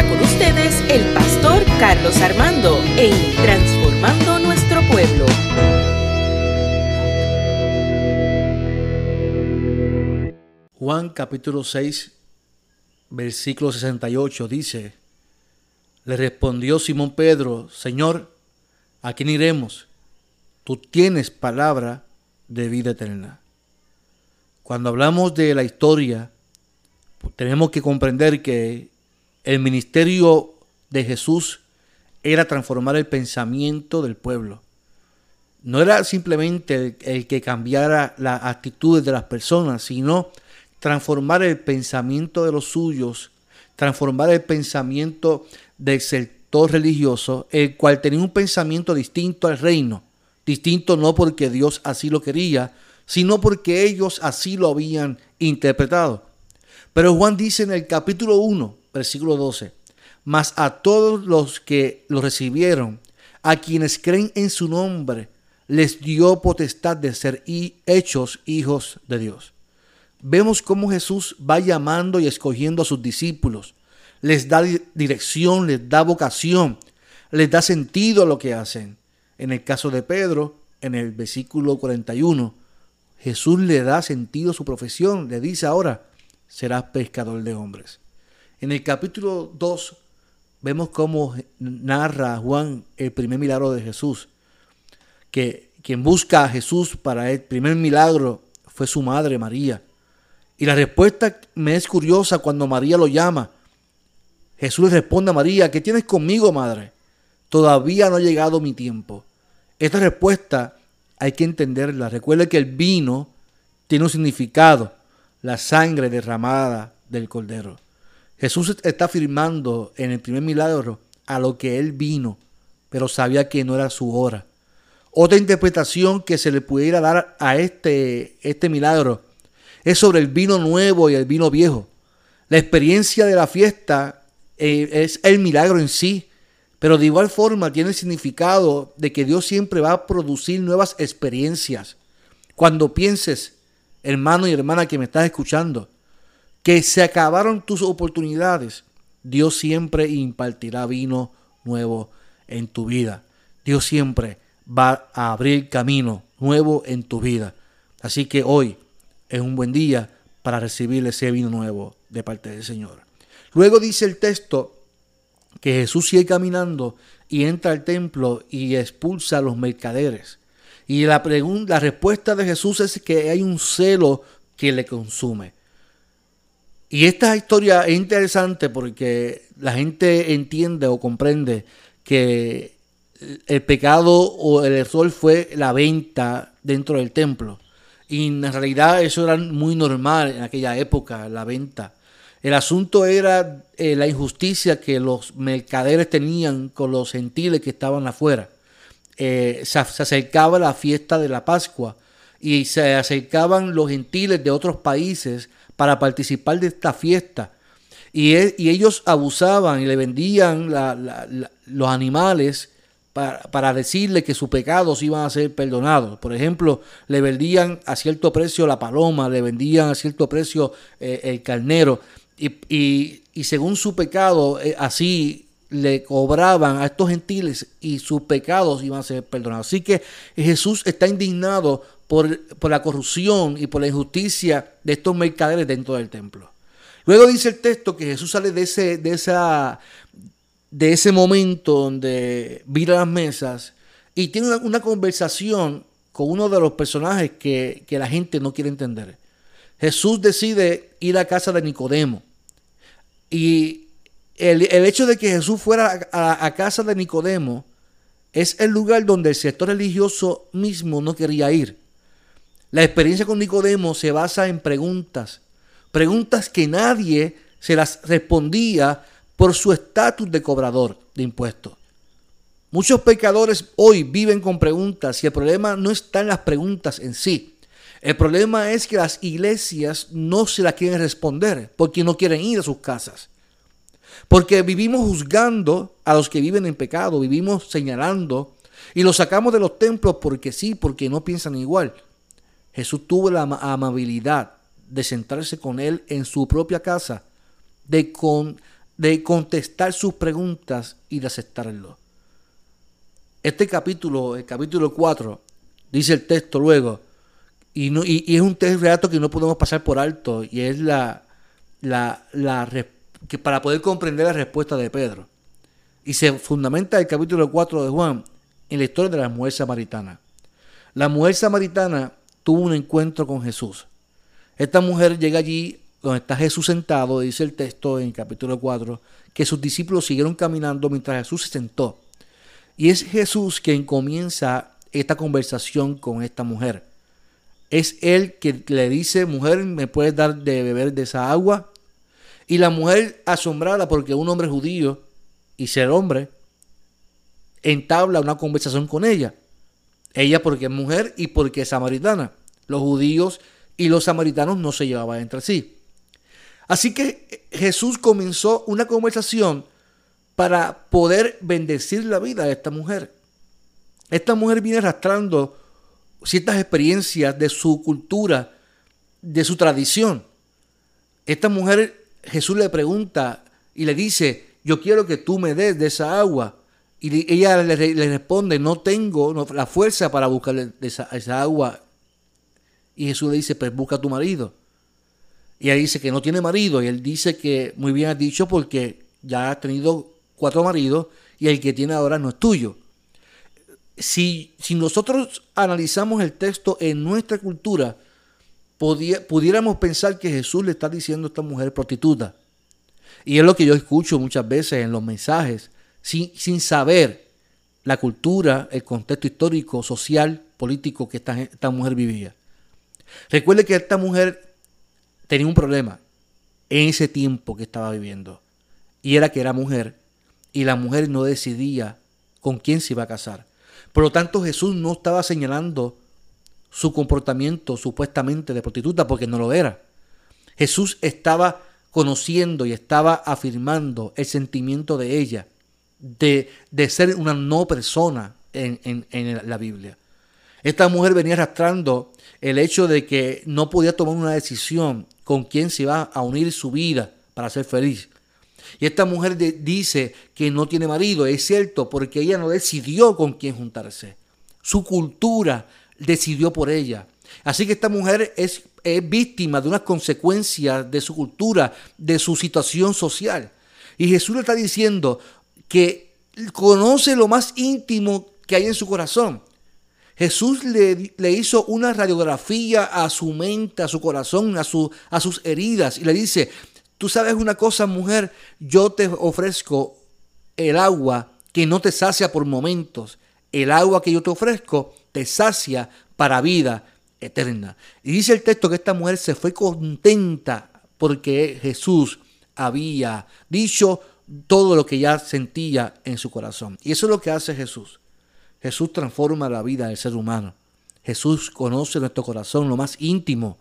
con ustedes el pastor Carlos Armando en Transformando Nuestro Pueblo. Juan capítulo 6, versículo 68 dice, le respondió Simón Pedro, Señor, ¿a quién iremos? Tú tienes palabra de vida eterna. Cuando hablamos de la historia, tenemos que comprender que el ministerio de Jesús era transformar el pensamiento del pueblo. No era simplemente el, que cambiara las actitudes de las personas, sino transformar el pensamiento de los suyos, transformar el pensamiento del sector religioso, el cual tenía un pensamiento distinto al reino. Distinto no porque Dios así lo quería, sino porque ellos así lo habían interpretado. Pero Juan dice en el capítulo 1, versículo 12, mas a todos los que lo recibieron, a quienes creen en su nombre, les dio potestad de ser hechos hijos de Dios. Vemos cómo Jesús va llamando y escogiendo a sus discípulos, les da dirección, les da vocación, les da sentido a lo que hacen. En el caso de Pedro, en el versículo 41, Jesús le da sentido a su profesión, le dice ahora, serás pescador de hombres. En el capítulo 2 vemos cómo narra Juan el primer milagro de Jesús, que quien busca a Jesús para el primer milagro fue su madre María. Y la respuesta me es curiosa cuando María lo llama. Jesús le responde a María, ¿qué tienes conmigo, madre? Todavía no ha llegado mi tiempo. Esta respuesta hay que entenderla. Recuerde que el vino tiene un significado, la sangre derramada del cordero. Jesús está afirmando en el primer milagro a lo que él vino, pero sabía que no era su hora. Otra interpretación que se le pudiera dar a este, este milagro es sobre el vino nuevo y el vino viejo. La experiencia de la fiesta eh, es el milagro en sí, pero de igual forma tiene el significado de que Dios siempre va a producir nuevas experiencias. Cuando pienses, hermano y hermana que me estás escuchando, que se acabaron tus oportunidades, Dios siempre impartirá vino nuevo en tu vida. Dios siempre va a abrir camino nuevo en tu vida. Así que hoy es un buen día para recibir ese vino nuevo de parte del Señor. Luego dice el texto que Jesús sigue caminando y entra al templo y expulsa a los mercaderes. Y la, pregunta, la respuesta de Jesús es que hay un celo que le consume. Y esta historia es interesante porque la gente entiende o comprende que el pecado o el error fue la venta dentro del templo. Y en realidad eso era muy normal en aquella época, la venta. El asunto era eh, la injusticia que los mercaderes tenían con los gentiles que estaban afuera. Eh, se, se, acercaba la fiesta de la Pascua y se acercaban los gentiles de otros países para participar de esta fiesta. Y, ellos abusaban y le vendían los animales para, decirle que sus pecados iban a ser perdonados. Por ejemplo, le vendían a cierto precio la paloma, le vendían a cierto precio eh, el carnero. Y, según su pecado, eh, así le cobraban a estos gentiles y sus pecados iban a ser perdonados. Así que Jesús está indignado por, la corrupción y por la injusticia de estos mercaderes dentro del templo. Luego dice el texto que Jesús sale de ese, de esa, de ese momento donde vira las mesas y tiene una, conversación con uno de los personajes que, la gente no quiere entender. Jesús decide ir a casa de Nicodemo. Y el, hecho de que Jesús fuera a, a, casa de Nicodemo es el lugar donde el sector religioso mismo no quería ir. La experiencia con Nicodemo se basa en preguntas, preguntas que nadie se las respondía por su estatus de cobrador de impuestos. Muchos pecadores hoy viven con preguntas y el problema no está en las preguntas en sí. El problema es que las iglesias no se las quieren responder porque no quieren ir a sus casas. Porque vivimos juzgando a los que viven en pecado, vivimos señalando y los sacamos de los templos porque sí, porque no piensan igual. Jesús tuvo la amabilidad de sentarse con él en su propia casa, de, con, de contestar sus preguntas y de aceptarlo. Este capítulo, el capítulo 4, dice el texto luego, y, no, y, es un texto relato que no podemos pasar por alto, y es la, la, la que para poder comprender la respuesta de Pedro. Y se fundamenta el capítulo 4 de Juan en la historia de la mujer samaritana. La mujer samaritana tuvo un encuentro con Jesús. Esta mujer llega allí donde está Jesús sentado, dice el texto en el capítulo 4, que sus discípulos siguieron caminando mientras Jesús se sentó. Y es Jesús quien comienza esta conversación con esta mujer. Es él que le dice, mujer, ¿me puedes dar de beber de esa agua? Y la mujer asombrada porque un hombre judío y ser hombre entabla una conversación con ella. Ella porque es mujer y porque es samaritana. Los judíos y los samaritanos no se llevaban entre sí. Así que Jesús comenzó una conversación para poder bendecir la vida de esta mujer. Esta mujer viene arrastrando ciertas experiencias de su cultura, de su tradición. Esta mujer, Jesús le pregunta y le dice, yo quiero que tú me des de esa agua. Y ella le, responde, no tengo la fuerza para buscar esa, agua. Y Jesús le dice, pues busca a tu marido. Y ella dice que no tiene marido. Y él dice que muy bien has dicho porque ya has tenido cuatro maridos y el que tiene ahora no es tuyo. Si, si nosotros analizamos el texto en nuestra cultura, pudiéramos pensar que Jesús le está diciendo a esta mujer prostituta. Y es lo que yo escucho muchas veces en los mensajes sin, saber la cultura, el contexto histórico, social, político que esta, esta mujer vivía. Recuerde que esta mujer tenía un problema en ese tiempo que estaba viviendo. Y era que era mujer y la mujer no decidía con quién se iba a casar. Por lo tanto, Jesús no estaba señalando su comportamiento supuestamente de prostituta porque no lo era. Jesús estaba conociendo y estaba afirmando el sentimiento de ella de, ser una no persona en, en la Biblia. Esta mujer venía arrastrando el hecho de que no podía tomar una decisión con quién se iba a unir su vida para ser feliz. Y esta mujer dice que no tiene marido, es cierto, porque ella no decidió con quién juntarse. Su cultura decidió por ella. Así que esta mujer es, es víctima de unas consecuencias de su cultura, de su situación social. Y Jesús le está diciendo, que conoce lo más íntimo que hay en su corazón. Jesús le, le, hizo una radiografía a su mente, a su corazón, a, su, a sus heridas y le dice, tú sabes una cosa mujer, yo te ofrezco el agua que no te sacia por momentos, el agua que yo te ofrezco te sacia para vida eterna. Y dice el texto que esta mujer se fue contenta porque Jesús había dicho todo lo que ya sentía en su corazón. Y eso es lo que hace Jesús. Jesús transforma la vida del ser humano. Jesús conoce nuestro corazón, lo más íntimo.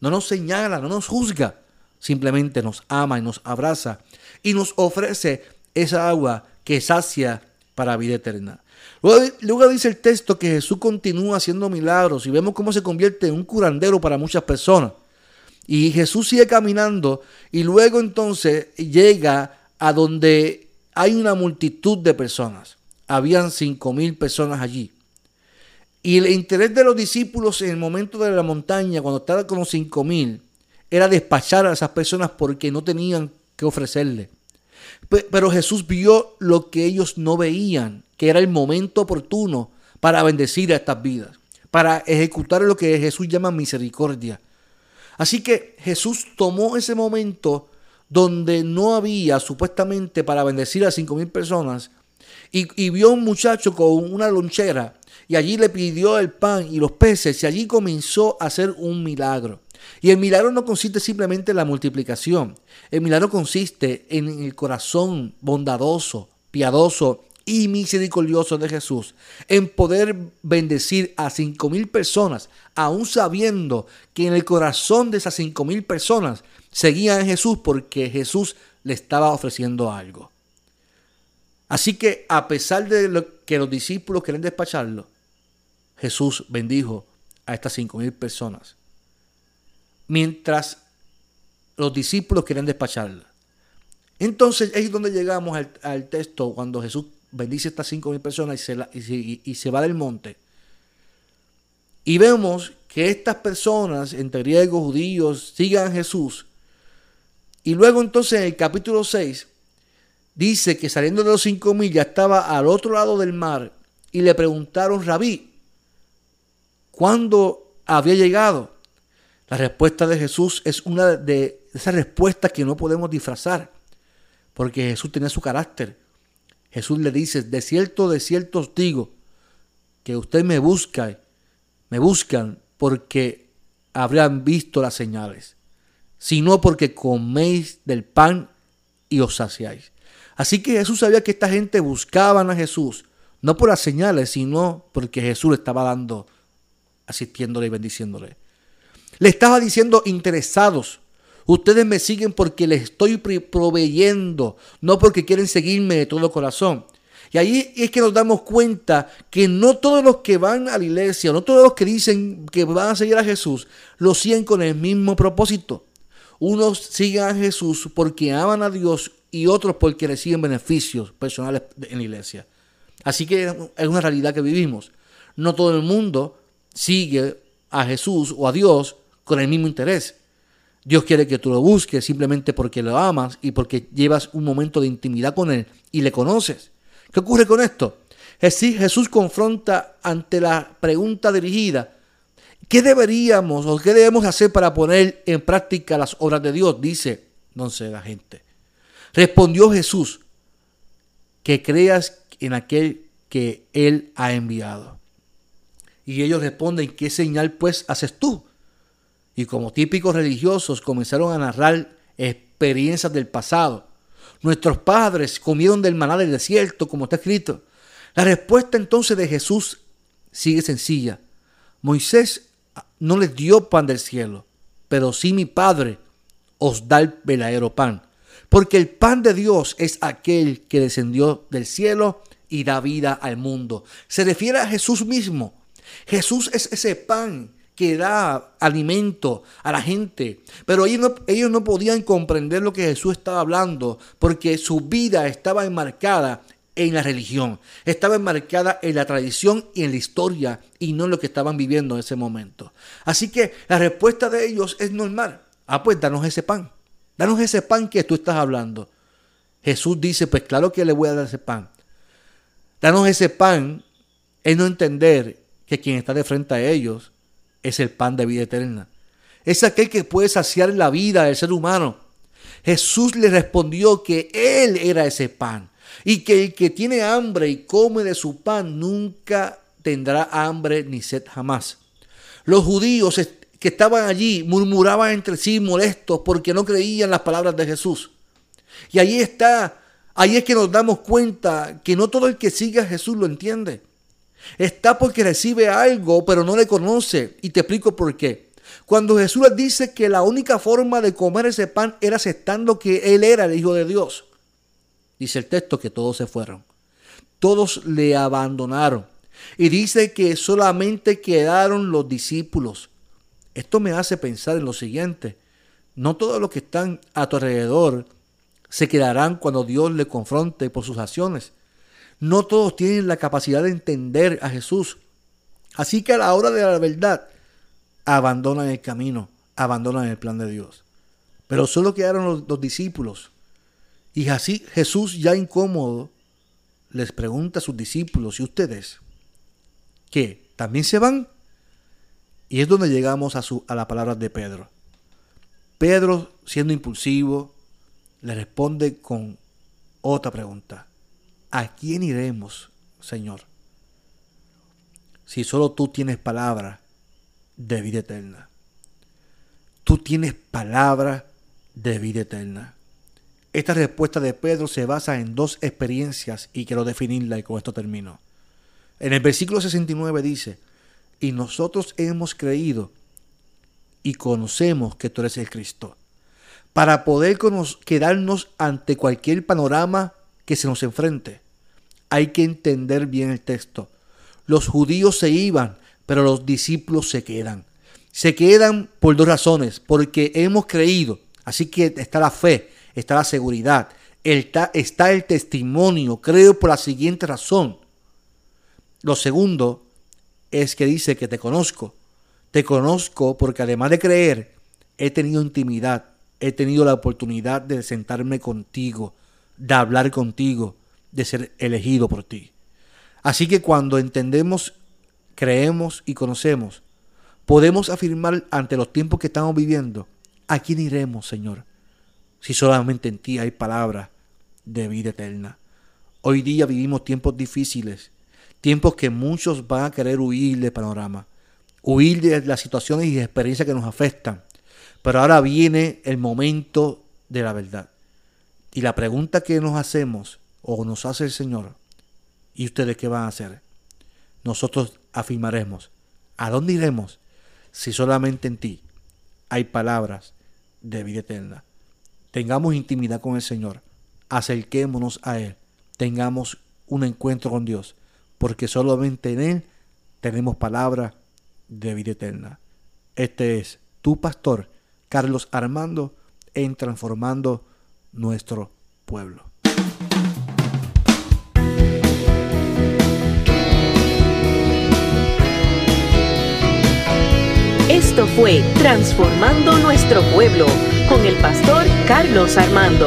No nos señala, no nos juzga. Simplemente nos ama y nos abraza y nos ofrece esa agua que sacia para vida eterna. Luego, luego, dice el texto que Jesús continúa haciendo milagros y vemos cómo se convierte en un curandero para muchas personas. Y Jesús sigue caminando y luego entonces llega a donde hay una multitud de personas. Habían cinco mil personas allí. Y el interés de los discípulos en el momento de la montaña, cuando estaban con los cinco mil, era despachar a esas personas porque no tenían que ofrecerle. Pero Jesús vio lo que ellos no veían, que era el momento oportuno para bendecir a estas vidas, para ejecutar lo que Jesús llama misericordia. Así que Jesús tomó ese momento donde no había supuestamente para bendecir a cinco mil personas, y, vio un muchacho con una lonchera, y allí le pidió el pan y los peces, y allí comenzó a hacer un milagro. Y el milagro no consiste simplemente en la multiplicación, el milagro consiste en el corazón bondadoso, piadoso y misericordioso de Jesús, en poder bendecir a cinco mil personas, aún sabiendo que en el corazón de esas cinco mil personas seguían a Jesús porque Jesús le estaba ofreciendo algo. Así que a pesar de lo que los discípulos querían despacharlo, Jesús bendijo a estas cinco mil personas. Mientras los discípulos querían despacharla. Entonces es donde llegamos al, texto cuando Jesús bendice a estas cinco mil personas y se, y se va del monte. Y vemos que estas personas, entre griegos, judíos, sigan a Jesús. Y luego entonces en el capítulo 6 dice que saliendo de los cinco mil ya estaba al otro lado del mar y le preguntaron, rabí, ¿cuándo había llegado? La respuesta de Jesús es una de esas respuestas que no podemos disfrazar, porque Jesús tenía su carácter. Jesús le dice, de cierto, de cierto os digo, que usted me busca, me buscan porque habrán visto las señales, sino porque coméis del pan y os saciáis. Así que Jesús sabía que esta gente buscaban a Jesús, no por las señales, sino porque Jesús le estaba dando, asistiéndole y bendiciéndole. Le estaba diciendo interesados, ustedes me siguen porque les estoy proveyendo, no porque quieren seguirme de todo corazón. Y ahí es que nos damos cuenta que no todos los que van a la iglesia, no todos los que dicen que van a seguir a Jesús, lo siguen con el mismo propósito. Unos siguen a Jesús porque aman a Dios y otros porque reciben beneficios personales en la iglesia. Así que es una realidad que vivimos. No todo el mundo sigue a Jesús o a Dios con el mismo interés. Dios quiere que tú lo busques simplemente porque lo amas y porque llevas un momento de intimidad con Él y le conoces. ¿Qué ocurre con esto? Jesús confronta ante la pregunta dirigida, ¿qué deberíamos o qué debemos hacer para poner en práctica las obras de Dios? Dice, sé la gente. Respondió Jesús, que creas en aquel que Él ha enviado. Y ellos responden, ¿qué señal pues haces tú? Y como típicos religiosos comenzaron a narrar experiencias del pasado Nuestros padres comieron del maná del desierto, como está escrito. La respuesta entonces de Jesús sigue sencilla. Moisés no les dio pan del cielo, pero sí mi Padre os da el verdadero pan. Porque el pan de Dios es aquel que descendió del cielo y da vida al mundo. Se refiere a Jesús mismo. Jesús es ese pan que da alimento a la gente. Pero ellos no, podían comprender lo que Jesús estaba hablando porque su vida estaba enmarcada en la religión, estaba enmarcada en la tradición y en la historia y no en lo que estaban viviendo en ese momento. Así que la respuesta de ellos es normal. Ah, pues danos ese pan. Danos ese pan que tú estás hablando. Jesús dice, pues claro que le voy a dar ese pan. Danos ese pan es no entender que quien está de frente a ellos es el pan de vida eterna. Es aquel que puede saciar la vida del ser humano. Jesús le respondió que Él era ese pan y que el que tiene hambre y come de su pan nunca tendrá hambre ni sed jamás. Los judíos que estaban allí murmuraban entre sí molestos porque no creían las palabras de Jesús. Y ahí está, ahí es que nos damos cuenta que no todo el que sigue a Jesús lo entiende. Está porque recibe algo, pero no le conoce. Y te explico por qué. Cuando Jesús dice que la única forma de comer ese pan era aceptando que Él era el Hijo de Dios. Dice el texto que todos se fueron. Todos le abandonaron. Y dice que solamente quedaron los discípulos. Esto me hace pensar en lo siguiente. No todos los que están a tu alrededor se quedarán cuando Dios le confronte por sus acciones. No todos tienen la capacidad de entender a Jesús. Así que a la hora de la verdad, abandonan el camino, abandonan el plan de Dios. Pero solo quedaron los, discípulos. Y así Jesús, ya incómodo, les pregunta a sus discípulos, ¿y ustedes? ¿Qué? ¿También se van? Y es donde llegamos a, su, a la palabra de Pedro. Pedro, siendo impulsivo, le responde con otra pregunta. ¿A quién iremos, Señor? Si solo tú tienes palabra de vida eterna. Tú tienes palabra de vida eterna. Esta respuesta de Pedro se basa en dos experiencias y quiero definirla y con esto termino. En el versículo 69 dice, y nosotros hemos creído y conocemos que tú eres el Cristo, para poder quedarnos ante cualquier panorama que se nos enfrente. Hay que entender bien el texto. Los judíos se iban, pero los discípulos se quedan. Se quedan por dos razones, porque hemos creído, así que está la fe, está la seguridad, está el testimonio, creo por la siguiente razón. Lo segundo es que dice que te conozco. Te conozco porque además de creer, he tenido intimidad, he tenido la oportunidad de sentarme contigo, de hablar contigo, de ser elegido por ti. Así que cuando entendemos, creemos y conocemos, podemos afirmar ante los tiempos que estamos viviendo, ¿a quién iremos, Señor? Si solamente en ti hay palabras de vida eterna. Hoy día vivimos tiempos difíciles, tiempos que muchos van a querer huir del panorama, huir de las situaciones y experiencias que nos afectan. Pero ahora viene el momento de la verdad. Y la pregunta que nos hacemos o nos hace el Señor, ¿y ustedes qué van a hacer? Nosotros afirmaremos, ¿a dónde iremos si solamente en ti hay palabras de vida eterna? Tengamos intimidad con el Señor, acerquémonos a Él, tengamos un encuentro con Dios, porque solamente en Él tenemos palabra de vida eterna. Este es tu pastor, Carlos Armando, en transformando nuestro pueblo. Esto fue Transformando Nuestro Pueblo con el pastor Carlos Armando.